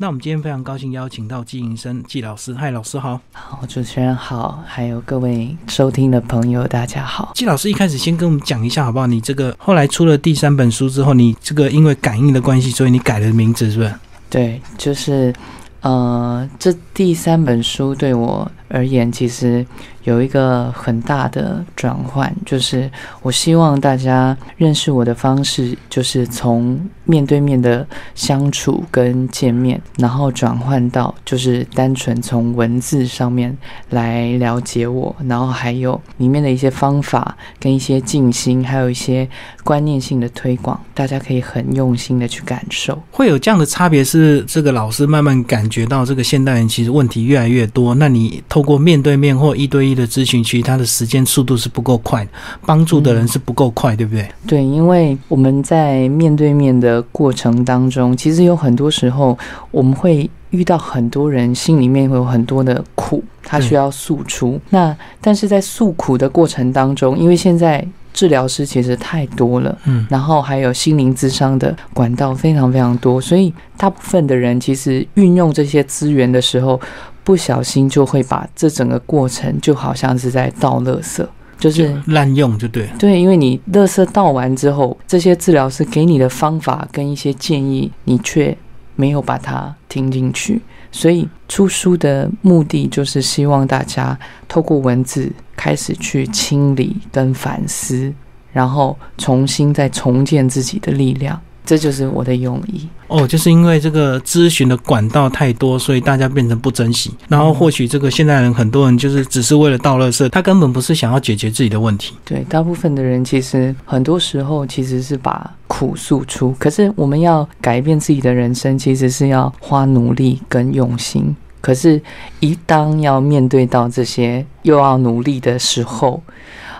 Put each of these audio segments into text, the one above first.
那我们今天非常高兴邀请到季银生季老师，嗨，老师好。好，主持人好，还有各位收听的朋友，大家好。季老师一开始先跟我们讲一下好不好？你这个后来出了第三本书之后，你这个因为感应的关系，所以你改了名字，是不是？对，就是呃，这第三本书对我而言，其实。有一个很大的转换，就是我希望大家认识我的方式，就是从面对面的相处跟见面，然后转换到就是单纯从文字上面来了解我，然后还有里面的一些方法跟一些静心，还有一些观念性的推广，大家可以很用心的去感受。会有这样的差别，是这个老师慢慢感觉到这个现代人其实问题越来越多，那你透过面对面或一对一。的咨询其实他的时间速度是不够快，帮助的人是不够快，对不对？对，因为我们在面对面的过程当中，其实有很多时候我们会遇到很多人心里面会有很多的苦，他需要诉出。那但是在诉苦的过程当中，因为现在治疗师其实太多了，嗯，然后还有心灵智商的管道非常非常多，所以大部分的人其实运用这些资源的时候。不小心就会把这整个过程就好像是在倒垃圾，就是滥用，就对。对，因为你垃圾倒完之后，这些治疗师给你的方法跟一些建议，你却没有把它听进去。所以出书的目的就是希望大家透过文字开始去清理跟反思，然后重新再重建自己的力量。这就是我的用意哦，就是因为这个咨询的管道太多，所以大家变成不珍惜。然后或许这个现代人很多人就是只是为了倒垃圾，他根本不是想要解决自己的问题。对，大部分的人其实很多时候其实是把苦诉出，可是我们要改变自己的人生，其实是要花努力跟用心。可是，一当要面对到这些又要努力的时候，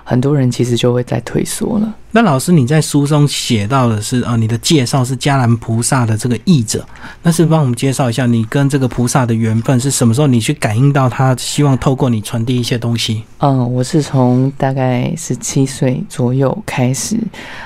很多人其实就会在退缩了。那老师，你在书中写到的是啊，你的介绍是迦南菩萨的这个译者，那是帮我们介绍一下你跟这个菩萨的缘分是什么时候？你去感应到他希望透过你传递一些东西？嗯，我是从大概十七岁左右开始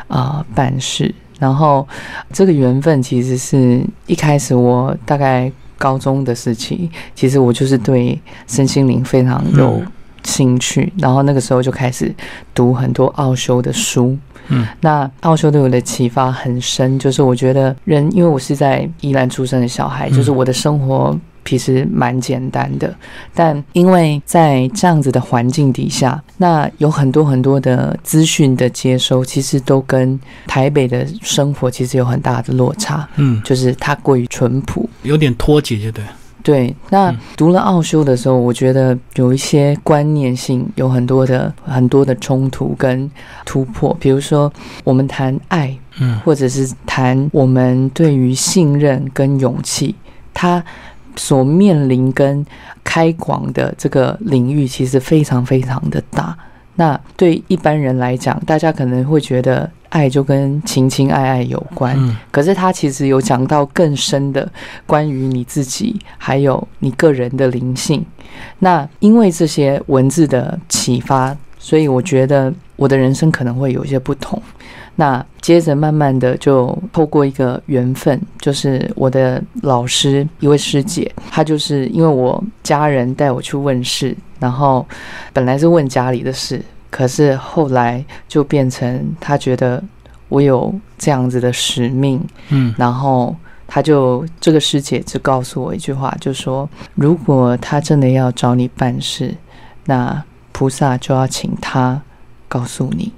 啊办事，然后这个缘分其实是一开始我大概高中的时期，其实我就是对身心灵非常有。兴趣，然后那个时候就开始读很多奥修的书。嗯，那奥修对我的启发很深，就是我觉得人，因为我是在宜兰出生的小孩，就是我的生活其实蛮简单的，但因为在这样子的环境底下，那有很多很多的资讯的接收，其实都跟台北的生活其实有很大的落差。嗯，就是它过于淳朴，有点脱节，就对。对，那读了奥修的时候，我觉得有一些观念性有很多的很多的冲突跟突破。比如说，我们谈爱，嗯，或者是谈我们对于信任跟勇气，它所面临跟开广的这个领域，其实非常非常的大。那对一般人来讲，大家可能会觉得。爱就跟情情爱爱有关，可是他其实有讲到更深的关于你自己，还有你个人的灵性。那因为这些文字的启发，所以我觉得我的人生可能会有一些不同。那接着慢慢的就透过一个缘分，就是我的老师一位师姐，她就是因为我家人带我去问事，然后本来是问家里的事。可是后来就变成他觉得我有这样子的使命，嗯，然后他就这个师姐就告诉我一句话，就说如果他真的要找你办事，那菩萨就要请他告诉你。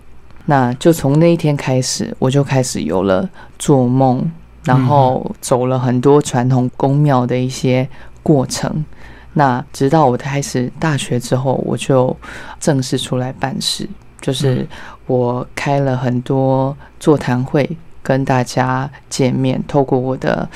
那就从那一天开始，我就开始有了做梦，然后走了很多传统宫庙的一些过程。那直到我开始大学之后，我就正式出来办事，就是我开了很多座谈会，跟大家见面，透过我的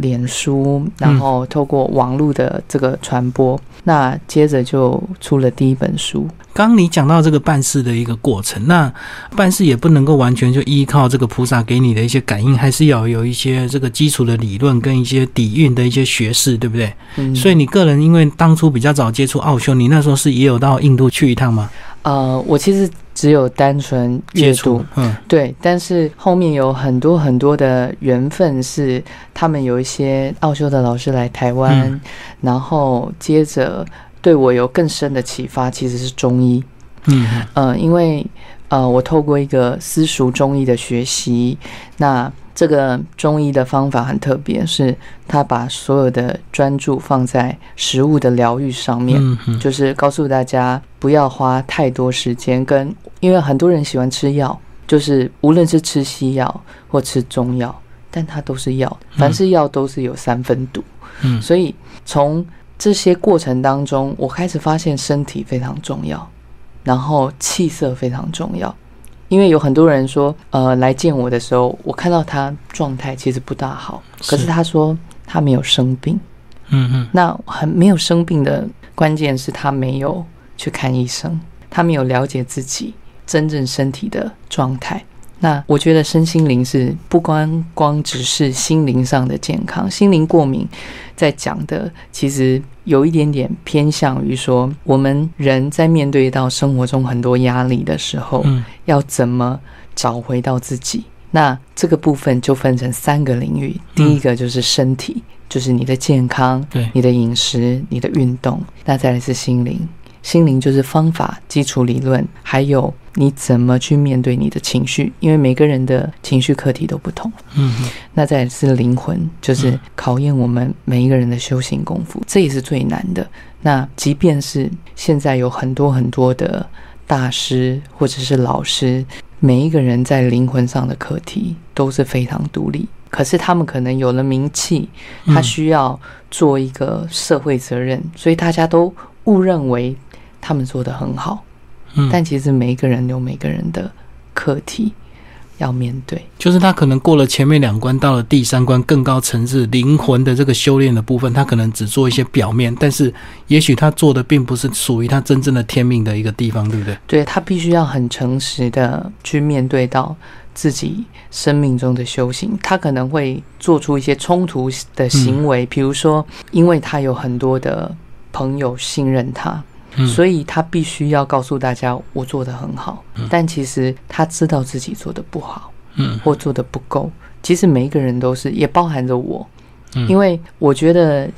脸书，然后透过网络的这个传播，那接着就出了第一本书。刚你讲到这个办事的一个过程，那办事也不能够完全就依靠这个菩萨给你的一些感应，还是要有一些这个基础的理论跟一些底蕴的一些学识，对不对？嗯。所以你个人因为当初比较早接触奥修，你那时候是也有到印度去一趟吗？呃，我其实只有单纯阅读，嗯，对，但是后面有很多很多的缘分，是他们有一些奥修的老师来台湾，然后接着对我有更深的启发，其实是中医，嗯呃，因为呃，我透过一个私塾中医的学习，那。这个中医的方法很特别，是他把所有的专注放在食物的疗愈上面，就是告诉大家不要花太多时间跟，因为很多人喜欢吃药，就是无论是吃西药或吃中药，但它都是药，凡是药都是有三分毒，嗯，所以从这些过程当中，我开始发现身体非常重要，然后气色非常重要。因为有很多人说，呃，来见我的时候，我看到他状态其实不大好，可是他说他没有生病，嗯嗯，那很没有生病的关键是他没有去看医生，他没有了解自己真正身体的状态。那我觉得身心灵是不光光只是心灵上的健康，心灵过敏在讲的其实有一点点偏向于说，我们人在面对到生活中很多压力的时候，要怎么找回到自己？那这个部分就分成三个领域，第一个就是身体，就是你的健康，对，你的饮食，你的运动，那再来是心灵。心灵就是方法、基础理论，还有你怎么去面对你的情绪，因为每个人的情绪课题都不同。嗯，那再是灵魂，就是考验我们每一个人的修行功夫，这也是最难的。那即便是现在有很多很多的大师或者是老师，每一个人在灵魂上的课题都是非常独立，可是他们可能有了名气，他需要做一个社会责任，所以大家都误认为。他们做的很好，嗯，但其实每一个人有每个人的课题要面对。就是他可能过了前面两关，到了第三关更高层次灵魂的这个修炼的部分，他可能只做一些表面，但是也许他做的并不是属于他真正的天命的一个地方，对不对？对他必须要很诚实的去面对到自己生命中的修行，他可能会做出一些冲突的行为，比如说，因为他有很多的朋友信任他。所以他必须要告诉大家，我做的很好，但其实他知道自己做的不好，嗯，或做的不够。其实每一个人都是，也包含着我，因为我觉得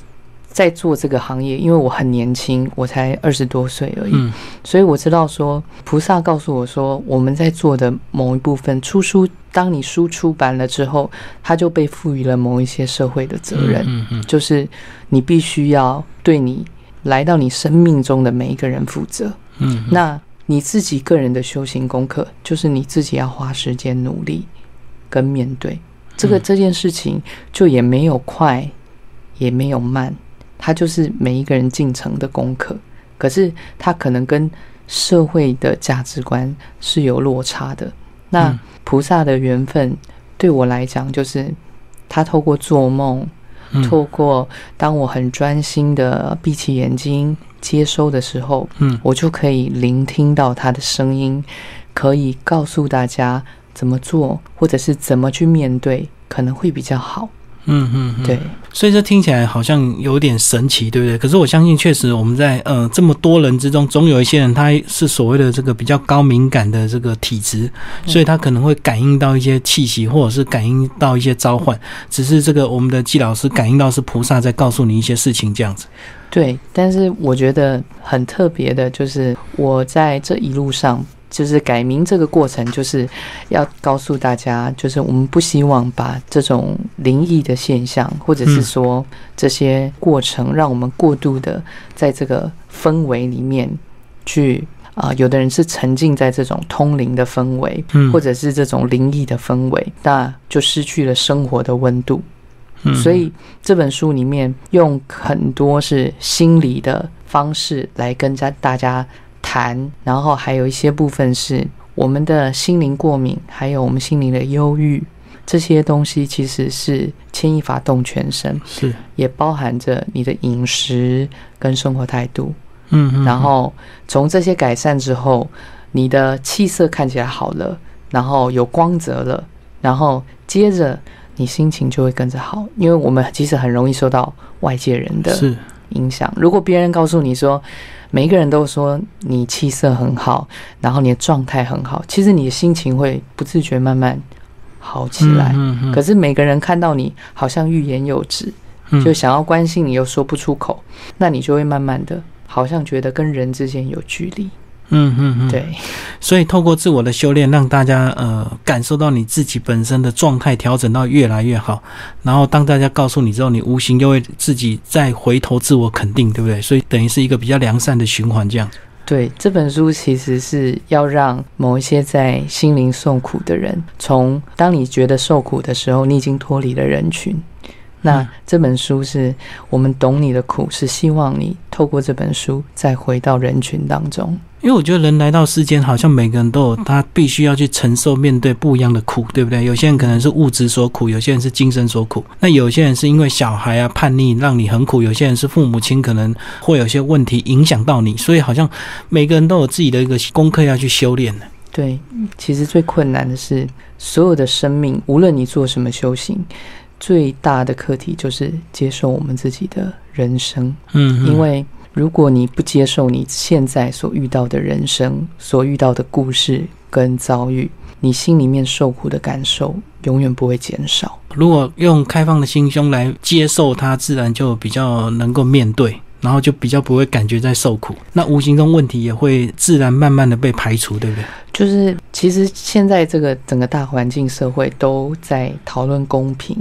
在做这个行业，因为我很年轻，我才二十多岁而已，所以我知道说，菩萨告诉我说，我们在做的某一部分出书，当你书出版了之后，他就被赋予了某一些社会的责任，嗯嗯，就是你必须要对你。来到你生命中的每一个人负责，嗯，那你自己个人的修行功课，就是你自己要花时间努力跟面对这个这件事情，就也没有快，也没有慢，它就是每一个人进程的功课。可是它可能跟社会的价值观是有落差的。那菩萨的缘分对我来讲，就是他透过做梦。透过当我很专心的闭起眼睛接收的时候，嗯，我就可以聆听到他的声音，可以告诉大家怎么做，或者是怎么去面对，可能会比较好。嗯嗯，对，所以这听起来好像有点神奇，对不对？可是我相信，确实我们在呃这么多人之中，总有一些人他是所谓的这个比较高敏感的这个体质，所以他可能会感应到一些气息，或者是感应到一些召唤。只是这个我们的季老师感应到是菩萨在告诉你一些事情，这样子。对，但是我觉得很特别的就是我在这一路上。就是改名这个过程，就是要告诉大家，就是我们不希望把这种灵异的现象，或者是说这些过程，让我们过度的在这个氛围里面去啊。有的人是沉浸在这种通灵的氛围，或者是这种灵异的氛围，那就失去了生活的温度。所以这本书里面用很多是心理的方式来跟家大家。谈，然后还有一些部分是我们的心灵过敏，还有我们心灵的忧郁，这些东西其实是牵一发动全身，是。也包含着你的饮食跟生活态度，嗯，然后从这些改善之后，你的气色看起来好了，然后有光泽了，然后接着你心情就会跟着好，因为我们其实很容易受到外界人的影响，如果别人告诉你说。每一个人都说你气色很好，然后你的状态很好，其实你的心情会不自觉慢慢好起来。可是每个人看到你好像欲言又止，就想要关心你又说不出口，那你就会慢慢的好像觉得跟人之间有距离。嗯嗯嗯，对，所以透过自我的修炼，让大家呃感受到你自己本身的状态调整到越来越好，然后当大家告诉你之后，你无形又会自己再回头自我肯定，对不对？所以等于是一个比较良善的循环，这样。对，这本书其实是要让某一些在心灵受苦的人，从当你觉得受苦的时候，你已经脱离了人群。那这本书是我们懂你的苦，是希望你透过这本书再回到人群当中。因为我觉得人来到世间，好像每个人都有他必须要去承受、面对不一样的苦，对不对？有些人可能是物质所苦，有些人是精神所苦。那有些人是因为小孩啊叛逆让你很苦，有些人是父母亲可能会有些问题影响到你，所以好像每个人都有自己的一个功课要去修炼的。对，其实最困难的是所有的生命，无论你做什么修行，最大的课题就是接受我们自己的人生。嗯，因为。如果你不接受你现在所遇到的人生、所遇到的故事跟遭遇，你心里面受苦的感受永远不会减少。如果用开放的心胸来接受它，自然就比较能够面对。然后就比较不会感觉在受苦，那无形中问题也会自然慢慢的被排除，对不对？就是其实现在这个整个大环境社会都在讨论公平，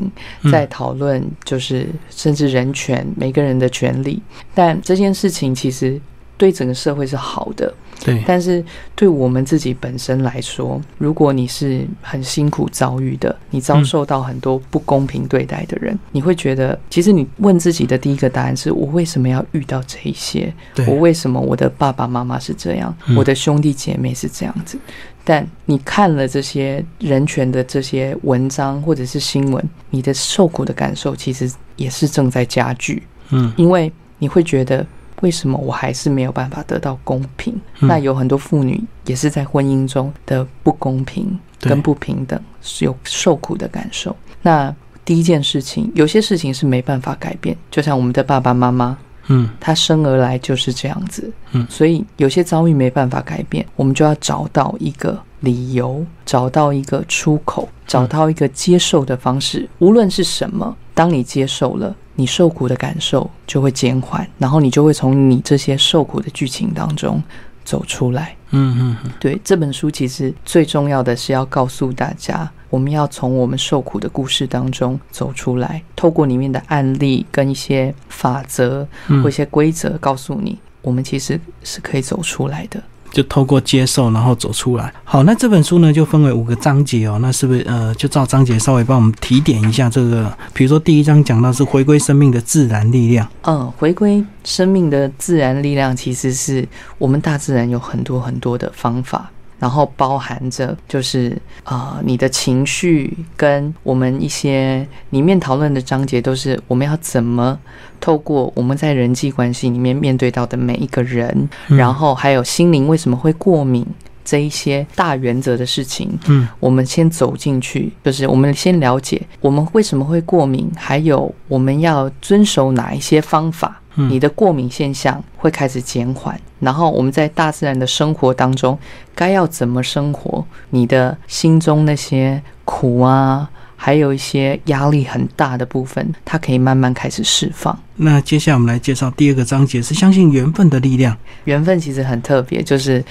在讨论就是甚至人权，每个人的权利，但这件事情其实对整个社会是好的。对，但是对我们自己本身来说，如果你是很辛苦遭遇的，你遭受到很多不公平对待的人，你会觉得，其实你问自己的第一个答案是：我为什么要遇到这一些？我为什么我的爸爸妈妈是这样，我的兄弟姐妹是这样子？但你看了这些人权的这些文章或者是新闻，你的受苦的感受其实也是正在加剧。嗯，因为你会觉得。为什么我还是没有办法得到公平？那有很多妇女也是在婚姻中的不公平跟不平等，是有受苦的感受。那第一件事情，有些事情是没办法改变，就像我们的爸爸妈妈，嗯，他生而来就是这样子，嗯，所以有些遭遇没办法改变，我们就要找到一个理由，找到一个出口，找到一个接受的方式，无论是什么。当你接受了。你受苦的感受就会减缓，然后你就会从你这些受苦的剧情当中走出来。嗯嗯，对，这本书其实最重要的是要告诉大家，我们要从我们受苦的故事当中走出来，透过里面的案例跟一些法则或一些规则，告诉你，我们其实是可以走出来的。就透过接受，然后走出来。好，那这本书呢，就分为五个章节哦。那是不是呃，就照章节稍微帮我们提点一下这个？比如说第一章讲到是回归生命的自然力量。嗯，回归生命的自然力量，其实是我们大自然有很多很多的方法。然后包含着就是啊，你的情绪跟我们一些里面讨论的章节，都是我们要怎么透过我们在人际关系里面面对到的每一个人，然后还有心灵为什么会过敏这一些大原则的事情。嗯，我们先走进去，就是我们先了解我们为什么会过敏，还有我们要遵守哪一些方法。你的过敏现象会开始减缓，然后我们在大自然的生活当中，该要怎么生活？你的心中那些苦啊，还有一些压力很大的部分，它可以慢慢开始释放。那接下来我们来介绍第二个章节，是相信缘分的力量。缘分其实很特别，就是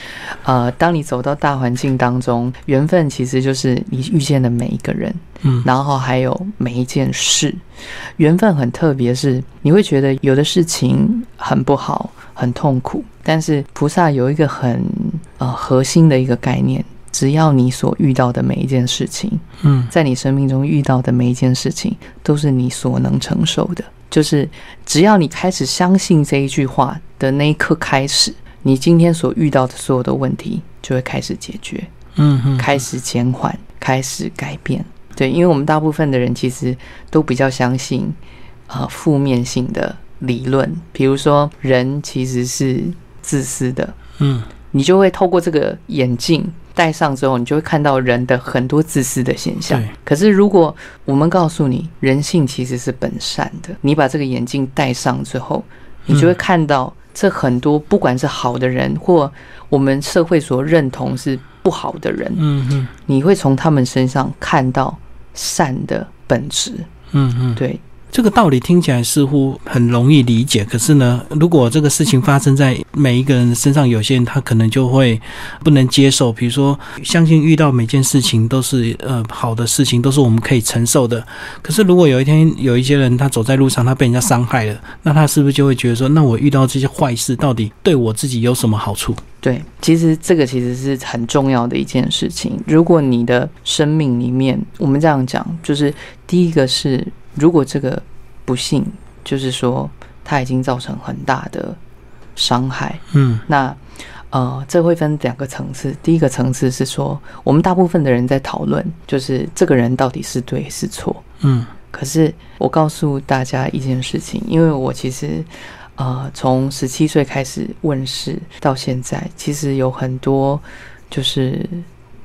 呃，当你走到大环境当中，缘分其实就是你遇见的每一个人。嗯，然后还有每一件事，缘分很特别，是你会觉得有的事情很不好、很痛苦，但是菩萨有一个很呃核心的一个概念，只要你所遇到的每一件事情，嗯，在你生命中遇到的每一件事情，都是你所能承受的，就是只要你开始相信这一句话的那一刻开始，你今天所遇到的所有的问题就会开始解决，嗯，开始减缓，开始改变。对，因为我们大部分的人其实都比较相信，呃，负面性的理论，比如说人其实是自私的，嗯，你就会透过这个眼镜戴上之后，你就会看到人的很多自私的现象。可是如果我们告诉你，人性其实是本善的，你把这个眼镜戴上之后，你就会看到这很多不管是好的人，或我们社会所认同是不好的人，嗯嗯，你会从他们身上看到善的本质，嗯嗯，对。这个道理听起来似乎很容易理解，可是呢，如果这个事情发生在每一个人身上，有些人他可能就会不能接受。比如说，相信遇到每件事情都是呃好的事情，都是我们可以承受的。可是如果有一天有一些人他走在路上，他被人家伤害了，那他是不是就会觉得说，那我遇到这些坏事，到底对我自己有什么好处？对，其实这个其实是很重要的一件事情。如果你的生命里面，我们这样讲，就是第一个是。如果这个不幸就是说他已经造成很大的伤害，嗯，那呃，这会分两个层次。第一个层次是说，我们大部分的人在讨论，就是这个人到底是对是错，嗯。可是我告诉大家一件事情，因为我其实呃，从十七岁开始问世到现在，其实有很多就是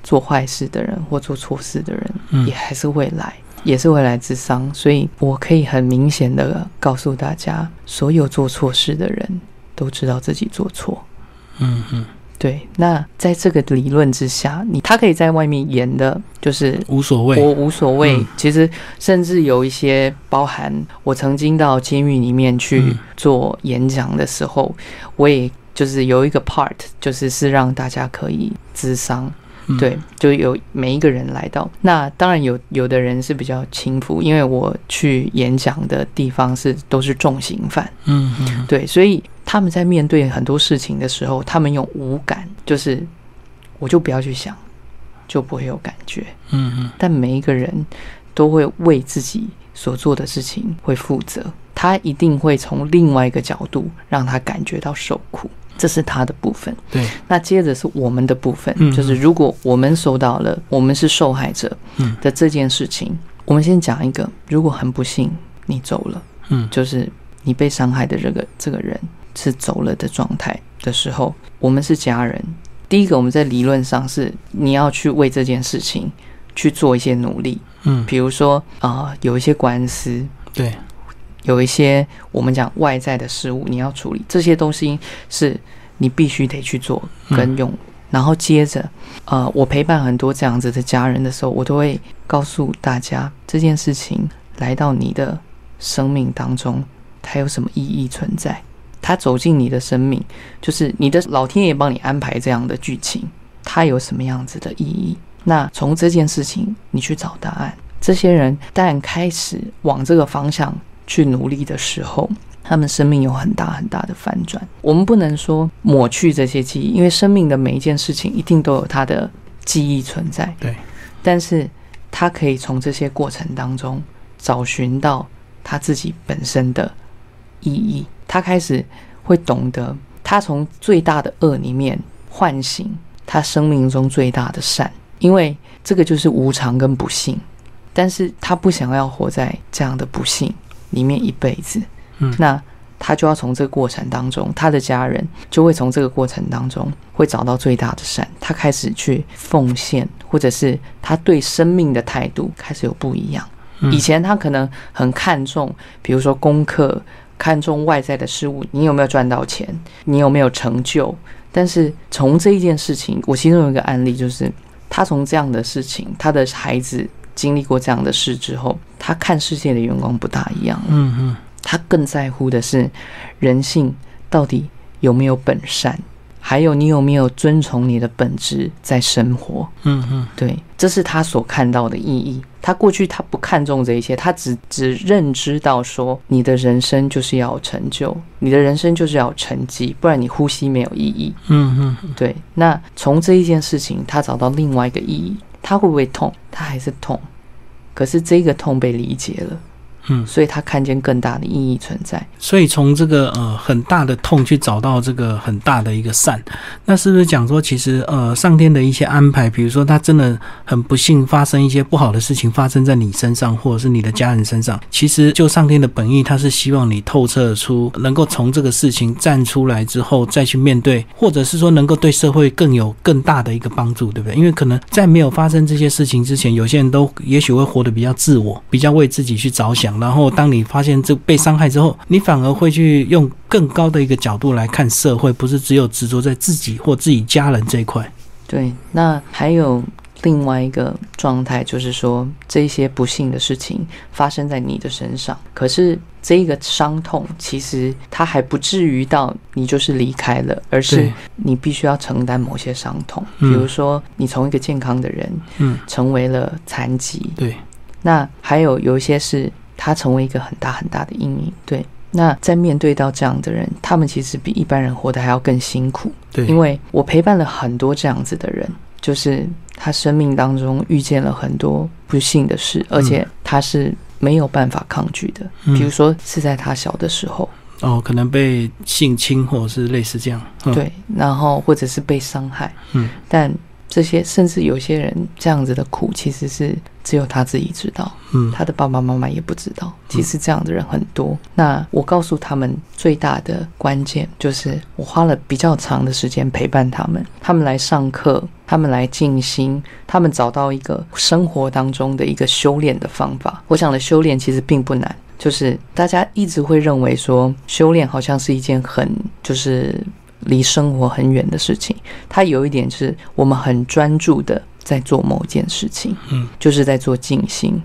做坏事的人或做错事的人，也还是会来。也是会来自伤，所以我可以很明显的告诉大家，所有做错事的人都知道自己做错。嗯嗯，对。那在这个理论之下，你他可以在外面演的，就是无所谓，我无所谓。其实甚至有一些包含，我曾经到监狱里面去做演讲的时候，我也就是有一个 part，就是是让大家可以自伤。对，就有每一个人来到，那当然有有的人是比较轻浮，因为我去演讲的地方是都是重刑犯，嗯嗯，对，所以他们在面对很多事情的时候，他们用无感，就是我就不要去想，就不会有感觉，嗯嗯，但每一个人都会为自己所做的事情会负责，他一定会从另外一个角度让他感觉到受苦。这是他的部分，对。那接着是我们的部分，嗯，就是如果我们收到了，我们是受害者，嗯。的这件事情，我们先讲一个，如果很不幸你走了，嗯，就是你被伤害的这个这个人是走了的状态的时候，我们是家人。第一个，我们在理论上是你要去为这件事情去做一些努力，嗯，比如说啊，有一些官司，对。有一些我们讲外在的事物，你要处理这些东西，是你必须得去做跟用。然后接着，呃，我陪伴很多这样子的家人的时候，我都会告诉大家，这件事情来到你的生命当中，它有什么意义存在？它走进你的生命，就是你的老天爷帮你安排这样的剧情，它有什么样子的意义？那从这件事情你去找答案。这些人但开始往这个方向。去努力的时候，他们生命有很大很大的反转。我们不能说抹去这些记忆，因为生命的每一件事情一定都有它的记忆存在。对，但是他可以从这些过程当中找寻到他自己本身的意义。他开始会懂得，他从最大的恶里面唤醒他生命中最大的善，因为这个就是无常跟不幸。但是他不想要活在这样的不幸。里面一辈子，嗯，那他就要从这个过程当中，他的家人就会从这个过程当中会找到最大的善。他开始去奉献，或者是他对生命的态度开始有不一样。以前他可能很看重，比如说功课，看重外在的事物，你有没有赚到钱，你有没有成就。但是从这一件事情，我其中有一个案例，就是他从这样的事情，他的孩子。经历过这样的事之后，他看世界的眼光不大一样。嗯嗯，他更在乎的是人性到底有没有本善，还有你有没有遵从你的本质在生活。嗯嗯，对，这是他所看到的意义。他过去他不看重这一切，他只只认知到说，你的人生就是要有成就，你的人生就是要有成绩，不然你呼吸没有意义。嗯嗯，对。那从这一件事情，他找到另外一个意义。他会不会痛？他还是痛，可是这个痛被理解了。嗯，所以他看见更大的意义存在。所以从这个呃很大的痛去找到这个很大的一个善，那是不是讲说其实呃上天的一些安排，比如说他真的很不幸发生一些不好的事情发生在你身上，或者是你的家人身上，其实就上天的本意，他是希望你透彻出能够从这个事情站出来之后再去面对，或者是说能够对社会更有更大的一个帮助，对不对？因为可能在没有发生这些事情之前，有些人都也许会活得比较自我，比较为自己去着想。想，然后当你发现这被伤害之后，你反而会去用更高的一个角度来看社会，不是只有执着在自己或自己家人这一块。对，那还有。另外一个状态就是说，这些不幸的事情发生在你的身上，可是这个伤痛其实它还不至于到你就是离开了，而是你必须要承担某些伤痛。比如说，你从一个健康的人，嗯，成为了残疾，对。那还有有一些是他成为一个很大很大的阴影，对。那在面对到这样的人，他们其实比一般人活得还要更辛苦，对。因为我陪伴了很多这样子的人。就是他生命当中遇见了很多不幸的事，而且他是没有办法抗拒的。比如说是在他小的时候，哦，可能被性侵或者是类似这样，对，然后或者是被伤害，嗯，但。这些甚至有些人这样子的苦，其实是只有他自己知道，嗯，他的爸爸妈妈也不知道。其实这样的人很多。那我告诉他们，最大的关键就是我花了比较长的时间陪伴他们，他们来上课，他们来静心，他们找到一个生活当中的一个修炼的方法。我想的修炼其实并不难，就是大家一直会认为说修炼好像是一件很就是。离生活很远的事情，它有一点是我们很专注的在做某件事情，嗯，就是在做静心。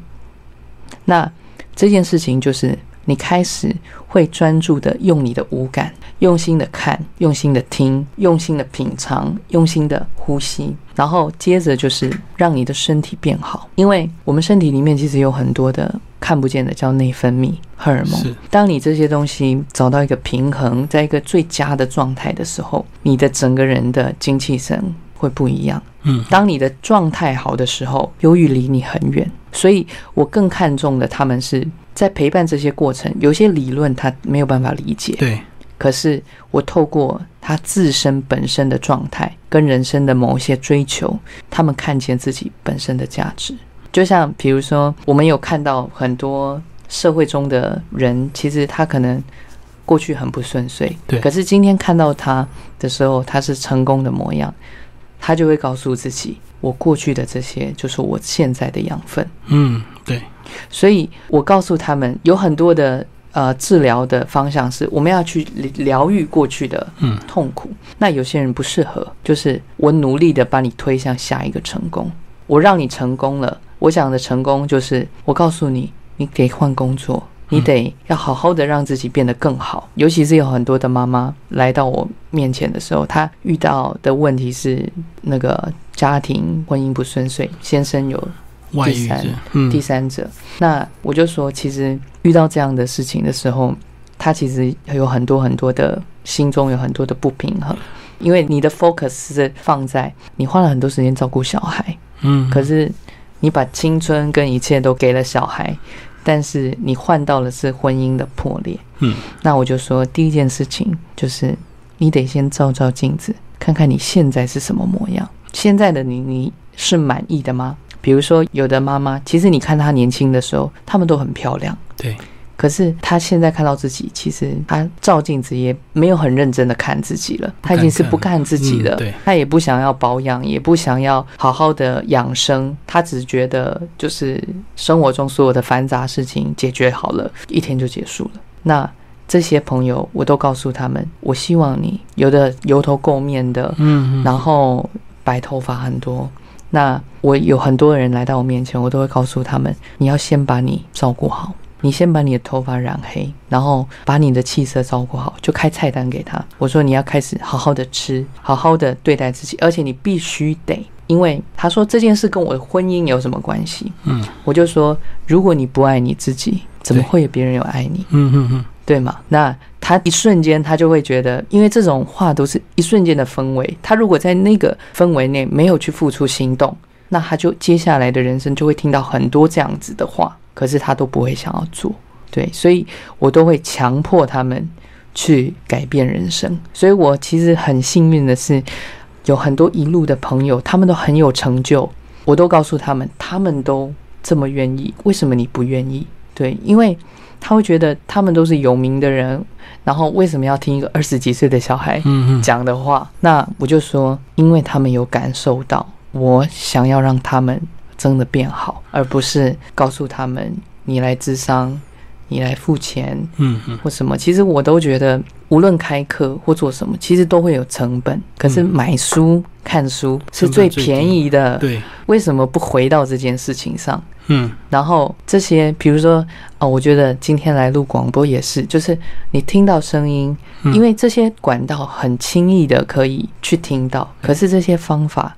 那这件事情就是你开始会专注的用你的五感，用心的看，用心的听，用心的品尝，用心的呼吸，然后接着就是让你的身体变好，因为我们身体里面其实有很多的。看不见的叫内分泌荷尔蒙。当你这些东西找到一个平衡，在一个最佳的状态的时候，你的整个人的精气神会不一样。嗯，当你的状态好的时候，忧郁离你很远。所以我更看重的，他们是在陪伴这些过程。有些理论他没有办法理解，对。可是我透过他自身本身的状态，跟人生的某一些追求，他们看见自己本身的价值。就像比如说，我们有看到很多社会中的人，其实他可能过去很不顺遂，对。可是今天看到他的时候，他是成功的模样，他就会告诉自己：我过去的这些就是我现在的养分。嗯，对。所以我告诉他们，有很多的呃治疗的方向是我们要去疗愈过去的痛苦。那有些人不适合，就是我努力的把你推向下一个成功，我让你成功了。我讲的成功就是，我告诉你，你得换工作，你得要好好的让自己变得更好。尤其是有很多的妈妈来到我面前的时候，她遇到的问题是那个家庭婚姻不顺遂，先生有第三第三者。那我就说，其实遇到这样的事情的时候，他其实有很多很多的心中有很多的不平衡，因为你的 focus 是放在你花了很多时间照顾小孩，嗯，可是。你把青春跟一切都给了小孩，但是你换到的是婚姻的破裂。嗯，那我就说，第一件事情就是你得先照照镜子，看看你现在是什么模样。现在的你，你是满意的吗？比如说，有的妈妈，其实你看她年轻的时候，她们都很漂亮。对。可是他现在看到自己，其实他照镜子也没有很认真的看自己了。他已经是不看自己了，他也不想要保养，也不想要好好的养生。他只觉得就是生活中所有的繁杂事情解决好了，一天就结束了。那这些朋友，我都告诉他们，我希望你有的油头垢面的，嗯，然后白头发很多。那我有很多人来到我面前，我都会告诉他们，你要先把你照顾好。你先把你的头发染黑，然后把你的气色照顾好，就开菜单给他。我说你要开始好好的吃，好好的对待自己，而且你必须得，因为他说这件事跟我的婚姻有什么关系？嗯，我就说如果你不爱你自己，怎么会有别人有爱你？嗯嗯嗯，对吗？那他一瞬间他就会觉得，因为这种话都是一瞬间的氛围，他如果在那个氛围内没有去付出行动，那他就接下来的人生就会听到很多这样子的话。可是他都不会想要做，对，所以我都会强迫他们去改变人生。所以我其实很幸运的是，有很多一路的朋友，他们都很有成就，我都告诉他们，他们都这么愿意，为什么你不愿意？对，因为他会觉得他们都是有名的人，然后为什么要听一个二十几岁的小孩讲的话？那我就说，因为他们有感受到，我想要让他们。真的变好，而不是告诉他们你来智商，你来付钱，嗯嗯，或什么，其实我都觉得，无论开课或做什么，其实都会有成本。可是买书、看书是最便宜的，对，为什么不回到这件事情上？嗯，然后这些，比如说，哦，我觉得今天来录广播也是，就是你听到声音，因为这些管道很轻易的可以去听到，可是这些方法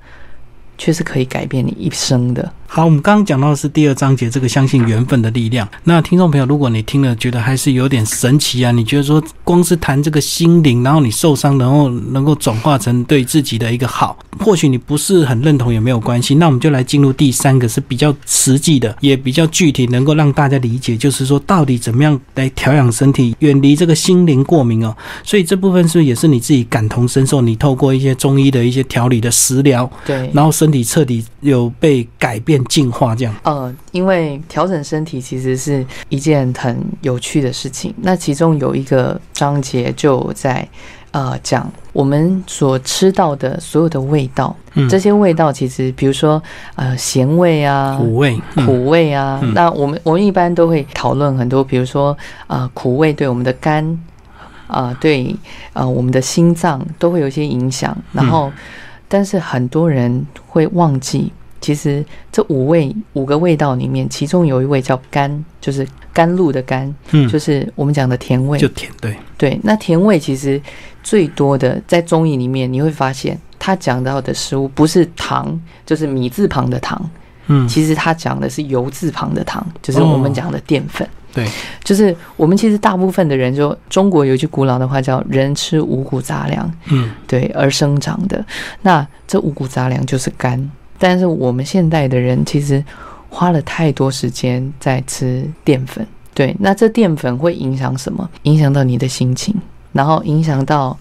却是可以改变你一生的。好，我们刚刚讲到的是第二章节，这个相信缘分的力量。那听众朋友，如果你听了觉得还是有点神奇啊，你觉得说光是谈这个心灵，然后你受伤，然后能够转化成对自己的一个好，或许你不是很认同也没有关系。那我们就来进入第三个，是比较实际的，也比较具体，能够让大家理解，就是说到底怎么样来调养身体，远离这个心灵过敏哦。所以这部分是不是也是你自己感同身受？你透过一些中医的一些调理的食疗，对，然后身体彻底有被改变。进化这样，呃，因为调整身体其实是一件很有趣的事情。那其中有一个章节就在呃讲我们所吃到的所有的味道，这些味道其实，比如说呃咸味啊、苦味、苦味啊，那我们我们一般都会讨论很多，比如说啊苦味对我们的肝啊对啊我们的心脏都会有一些影响。然后，但是很多人会忘记。其实这五味五个味道里面，其中有一味叫甘，就是甘露的甘，嗯，就是我们讲的甜味，就甜，对对。那甜味其实最多的在中医里面，你会发现他讲到的食物不是糖，就是米字旁的糖，嗯，其实他讲的是油字旁的糖，就是我们讲的淀粉，对，就是我们其实大部分的人就中国有一句古老的话叫“人吃五谷杂粮”，嗯，对，而生长的。那这五谷杂粮就是甘。但是我们现代的人其实花了太多时间在吃淀粉，对，那这淀粉会影响什么？影响到你的心情，然后影响到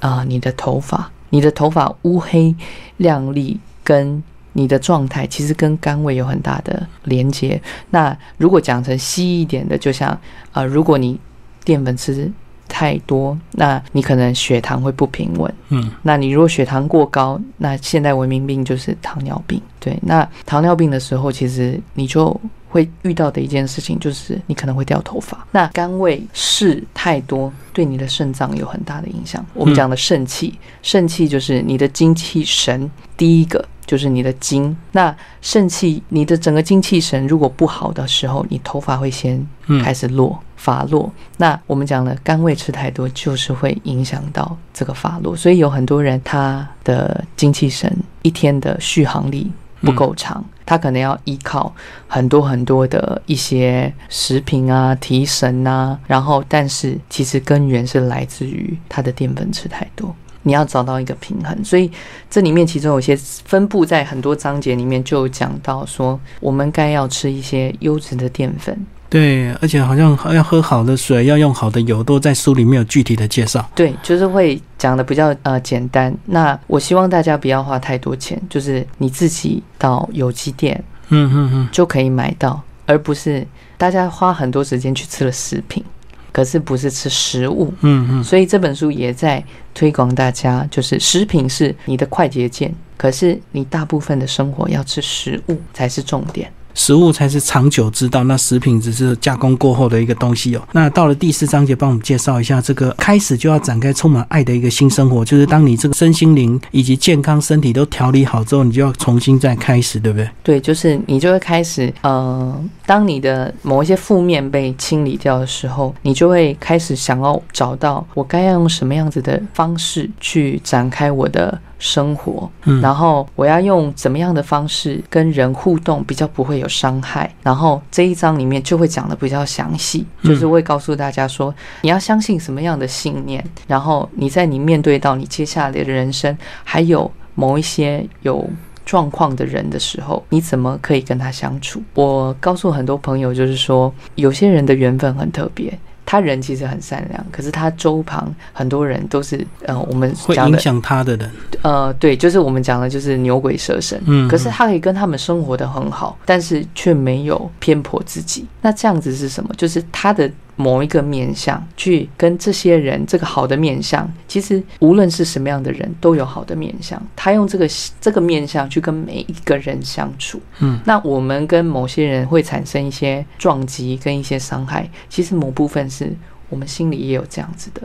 啊你的头发，你的头发乌黑亮丽，跟你的状态其实跟肝胃有很大的连接。那如果讲成稀一点的，就像啊，如果你淀粉吃。太多，那你可能血糖会不平稳。嗯，那你如果血糖过高，那现代文明病就是糖尿病。对，那糖尿病的时候，其实你就会遇到的一件事情就是你可能会掉头发。那肝胃事太多，对你的肾脏有很大的影响。我们讲的肾气，肾气就是你的精气神，第一个。就是你的精，那肾气，你的整个精气神如果不好的时候，你头发会先开始落发落。那我们讲了，肝胃吃太多，就是会影响到这个发落。所以有很多人他的精气神一天的续航力不够长，他可能要依靠很多很多的一些食品啊提神啊，然后但是其实根源是来自于他的淀粉吃太多。你要找到一个平衡，所以这里面其中有些分布在很多章节里面，就讲到说，我们该要吃一些优质的淀粉。对，而且好像要喝好的水，要用好的油，都在书里面有具体的介绍。对，就是会讲的比较呃简单。那我希望大家不要花太多钱，就是你自己到有机店，嗯嗯嗯，就可以买到，而不是大家花很多时间去吃了食品。可是不是吃食物，嗯嗯，所以这本书也在推广大家，就是食品是你的快捷键，可是你大部分的生活要吃食物才是重点。食物才是长久之道，那食品只是加工过后的一个东西哦。那到了第四章节，帮我们介绍一下这个开始就要展开充满爱的一个新生活，就是当你这个身心灵以及健康身体都调理好之后，你就要重新再开始，对不对？对，就是你就会开始，呃，当你的某一些负面被清理掉的时候，你就会开始想要找到我该要用什么样子的方式去展开我的。生活，然后我要用怎么样的方式跟人互动，比较不会有伤害。然后这一章里面就会讲的比较详细，就是会告诉大家说，你要相信什么样的信念，然后你在你面对到你接下来的人生，还有某一些有状况的人的时候，你怎么可以跟他相处？我告诉很多朋友，就是说，有些人的缘分很特别。他人其实很善良，可是他周旁很多人都是呃，我们会影响他的人。呃，对，就是我们讲的，就是牛鬼蛇神。嗯，可是他可以跟他们生活的很好，但是却没有偏颇自己。那这样子是什么？就是他的某一个面相去跟这些人，这个好的面相，其实无论是什么样的人都有好的面相。他用这个这个面相去跟每一个人相处，嗯，那我们跟某些人会产生一些撞击跟一些伤害，其实某部分是我们心里也有这样子的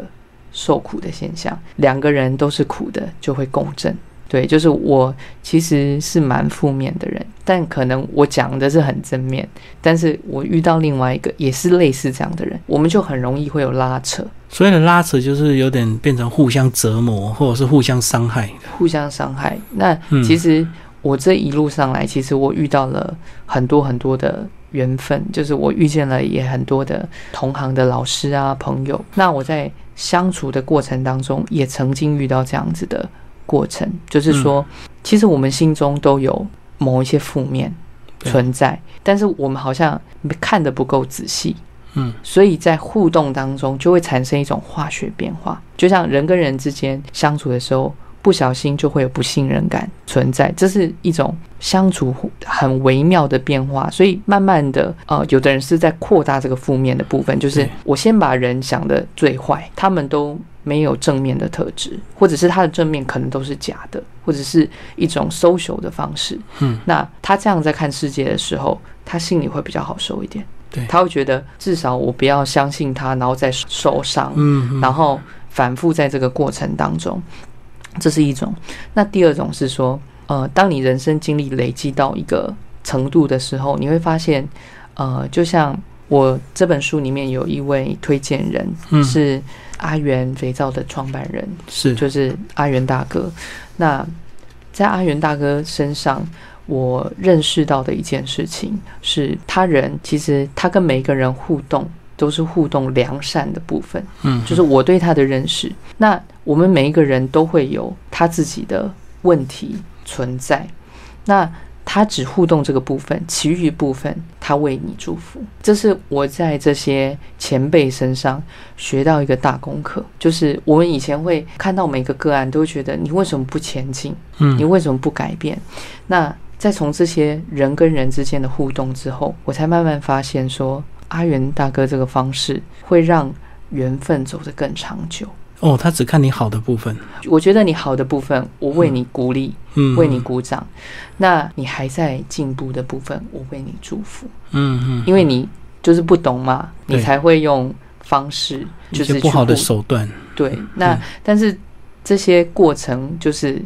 受苦的现象。两个人都是苦的，就会共振。对，就是我其实是蛮负面的人，但可能我讲的是很正面，但是我遇到另外一个也是类似这样的人，我们就很容易会有拉扯。所以的拉扯就是有点变成互相折磨，或者是互相伤害。互相伤害。那其实我这一路上来，其实我遇到了很多很多的缘分，就是我遇见了也很多的同行的老师啊朋友。那我在相处的过程当中，也曾经遇到这样子的。过程就是说，其实我们心中都有某一些负面存在，但是我们好像看的不够仔细，嗯，所以在互动当中就会产生一种化学变化，就像人跟人之间相处的时候，不小心就会有不信任感存在，这是一种相处很微妙的变化，所以慢慢的，呃，有的人是在扩大这个负面的部分，就是我先把人想的最坏，他们都。没有正面的特质，或者是他的正面可能都是假的，或者是一种 social 的方式。嗯，那他这样在看世界的时候，他心里会比较好受一点。对，他会觉得至少我不要相信他，然后再受伤。嗯，然后反复在这个过程当中，这是一种。那第二种是说，呃，当你人生经历累积到一个程度的时候，你会发现，呃，就像我这本书里面有一位推荐人是。阿元肥皂的创办人是，就是阿元大哥。那在阿元大哥身上，我认识到的一件事情是，他人其实他跟每一个人互动都是互动良善的部分。嗯，就是我对他的认识。那我们每一个人都会有他自己的问题存在。那他只互动这个部分，其余部分他为你祝福。这是我在这些前辈身上学到一个大功课，就是我们以前会看到每个个案，都觉得你为什么不前进？嗯，你为什么不改变？那在从这些人跟人之间的互动之后，我才慢慢发现说，阿元大哥这个方式会让缘分走得更长久。哦，他只看你好的部分。我觉得你好的部分，我为你鼓励，嗯，为你鼓掌。那你还在进步的部分，我为你祝福。嗯嗯，因为你就是不懂嘛，你才会用方式，就是不好的手段。对，那但是这些过程就是。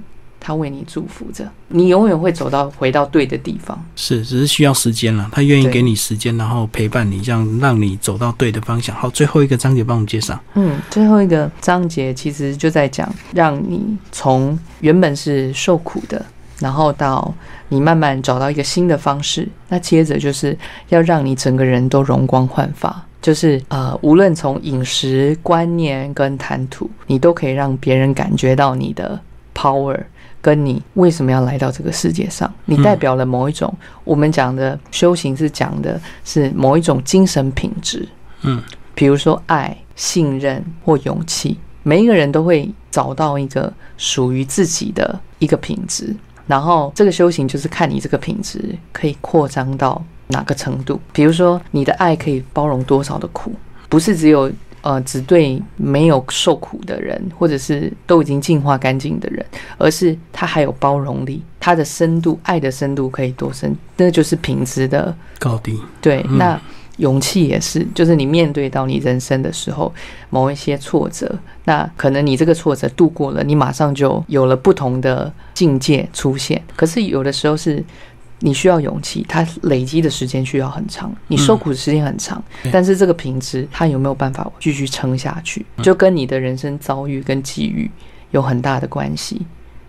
他为你祝福着，你永远会走到回到对的地方。是，只是需要时间了。他愿意给你时间，然后陪伴你，这样让你走到对的方向。好，最后一个章节帮我们介绍。嗯，最后一个章节其实就在讲，让你从原本是受苦的，然后到你慢慢找到一个新的方式。那接着就是要让你整个人都容光焕发，就是呃，无论从饮食观念跟谈吐，你都可以让别人感觉到你的 power。跟你为什么要来到这个世界上？你代表了某一种，我们讲的修行是讲的是某一种精神品质。嗯，比如说爱、信任或勇气，每一个人都会找到一个属于自己的一个品质。然后这个修行就是看你这个品质可以扩张到哪个程度。比如说你的爱可以包容多少的苦，不是只有。呃，只对没有受苦的人，或者是都已经净化干净的人，而是他还有包容力，他的深度，爱的深度可以多深，那就是品质的高低。对，那勇气也是，就是你面对到你人生的时候，某一些挫折，那可能你这个挫折度过了，你马上就有了不同的境界出现。可是有的时候是。你需要勇气，它累积的时间需要很长，你受苦的时间很长，但是这个品质，它有没有办法继续撑下去，就跟你的人生遭遇跟际遇有很大的关系。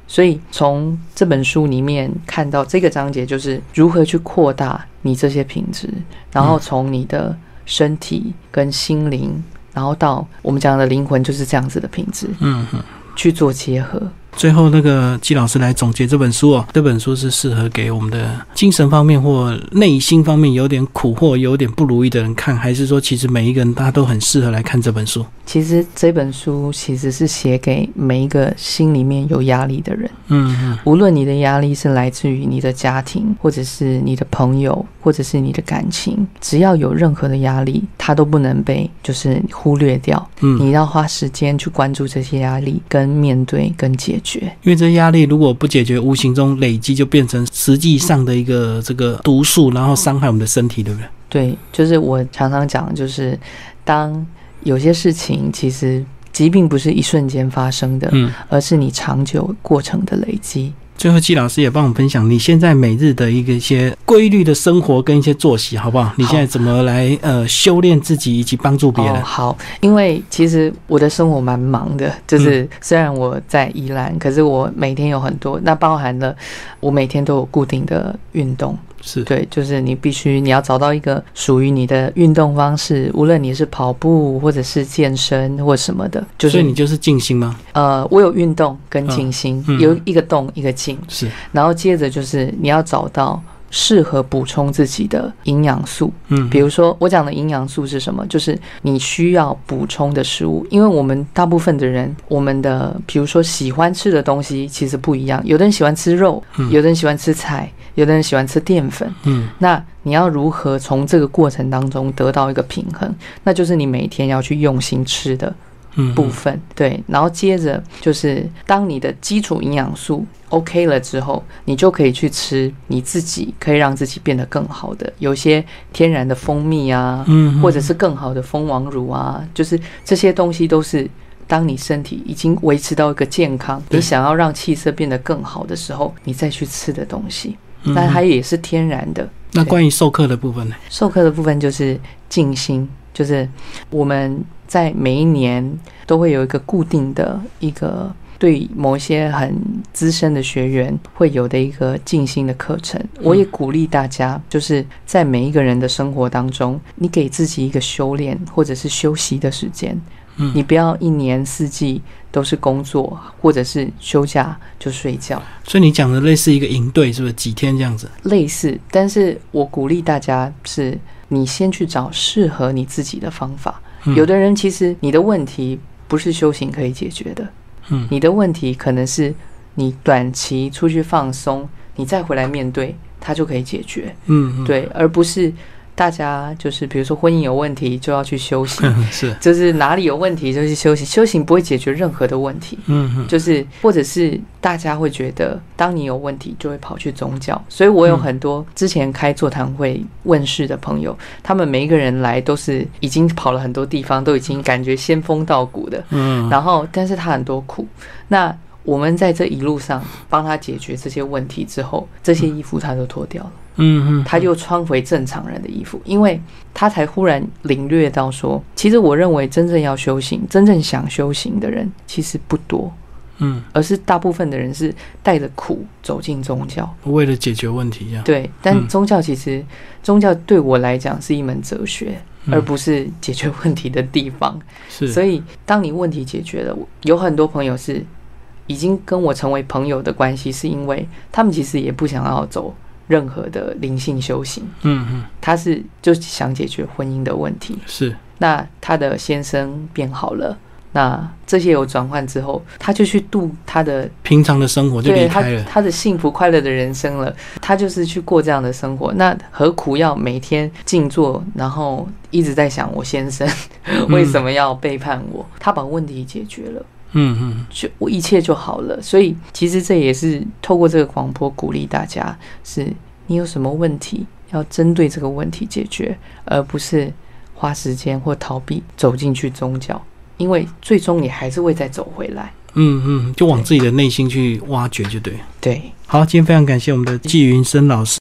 所以从这本书里面看到这个章节，就是如何去扩大你这些品质，然后从你的身体跟心灵，然后到我们讲的灵魂，就是这样子的品质，嗯哼，去做结合。最后，那个季老师来总结这本书哦。这本书是适合给我们的精神方面或内心方面有点苦或有点不如意的人看，还是说其实每一个人他都很适合来看这本书？其实这本书其实是写给每一个心里面有压力的人。嗯嗯。无论你的压力是来自于你的家庭，或者是你的朋友，或者是你的感情，只要有任何的压力，它都不能被就是忽略掉。嗯。你要花时间去关注这些压力，跟面对，跟解。决，因为这压力如果不解决，无形中累积就变成实际上的一个这个毒素，然后伤害我们的身体，对不对？对，就是我常常讲，就是当有些事情其实疾病不是一瞬间发生的，嗯，而是你长久过程的累积。最后，季老师也帮我们分享你现在每日的一个一些规律的生活跟一些作息，好不好？你现在怎么来呃修炼自己以及帮助别人？好，因为其实我的生活蛮忙的，就是虽然我在宜兰，可是我每天有很多，那包含了我每天都有固定的运动。是对，就是你必须你要找到一个属于你的运动方式，无论你是跑步或者是健身或什么的，就是你就是静心吗？呃，我有运动跟静心，有一个动一个静，是。然后接着就是你要找到适合补充自己的营养素，嗯，比如说我讲的营养素是什么？就是你需要补充的食物，因为我们大部分的人，我们的比如说喜欢吃的东西其实不一样，有的人喜欢吃肉，有的人喜欢吃菜。有的人喜欢吃淀粉，嗯，那你要如何从这个过程当中得到一个平衡？那就是你每天要去用心吃的部分，对。然后接着就是当你的基础营养素 OK 了之后，你就可以去吃你自己可以让自己变得更好的，有些天然的蜂蜜啊，嗯，或者是更好的蜂王乳啊，就是这些东西都是当你身体已经维持到一个健康，你想要让气色变得更好的时候，你再去吃的东西。那它也是天然的。那关于授课的部分呢？授课的部分就是静心，就是我们在每一年都会有一个固定的一个对某些很资深的学员会有的一个静心的课程。我也鼓励大家，就是在每一个人的生活当中，你给自己一个修炼或者是休息的时间。嗯，你不要一年四季。都是工作，或者是休假就睡觉。所以你讲的类似一个营队，是不是几天这样子？类似，但是我鼓励大家是，你先去找适合你自己的方法。有的人其实你的问题不是修行可以解决的，嗯，你的问题可能是你短期出去放松，你再回来面对，它就可以解决。嗯，对，而不是。大家就是，比如说婚姻有问题就要去修行，是，就是哪里有问题就去修行，修行不会解决任何的问题，嗯，就是或者是大家会觉得，当你有问题就会跑去宗教，所以我有很多之前开座谈会问世的朋友，他们每一个人来都是已经跑了很多地方，都已经感觉仙风道骨的，嗯，然后但是他很多苦，那我们在这一路上帮他解决这些问题之后，这些衣服他都脱掉了。嗯嗯，他就穿回正常人的衣服，因为他才忽然领略到说，其实我认为真正要修行、真正想修行的人其实不多，嗯，而是大部分的人是带着苦走进宗教，为了解决问题呀。对，但宗教其实宗教对我来讲是一门哲学，而不是解决问题的地方。是，所以当你问题解决了，有很多朋友是已经跟我成为朋友的关系，是因为他们其实也不想要走。任何的灵性修行，嗯嗯，他是就想解决婚姻的问题，是。那他的先生变好了，那这些有转换之后，他就去度他的平常的生活，就离开了他的幸福快乐的人生了。他就是去过这样的生活，那何苦要每天静坐，然后一直在想我先生 为什么要背叛我？他把问题解决了。嗯嗯，就我一切就好了，所以其实这也是透过这个广播鼓励大家：是你有什么问题，要针对这个问题解决，而不是花时间或逃避走进去宗教，因为最终你还是会再走回来。嗯嗯，就往自己的内心去挖掘，就对。对，好，今天非常感谢我们的纪云生老师。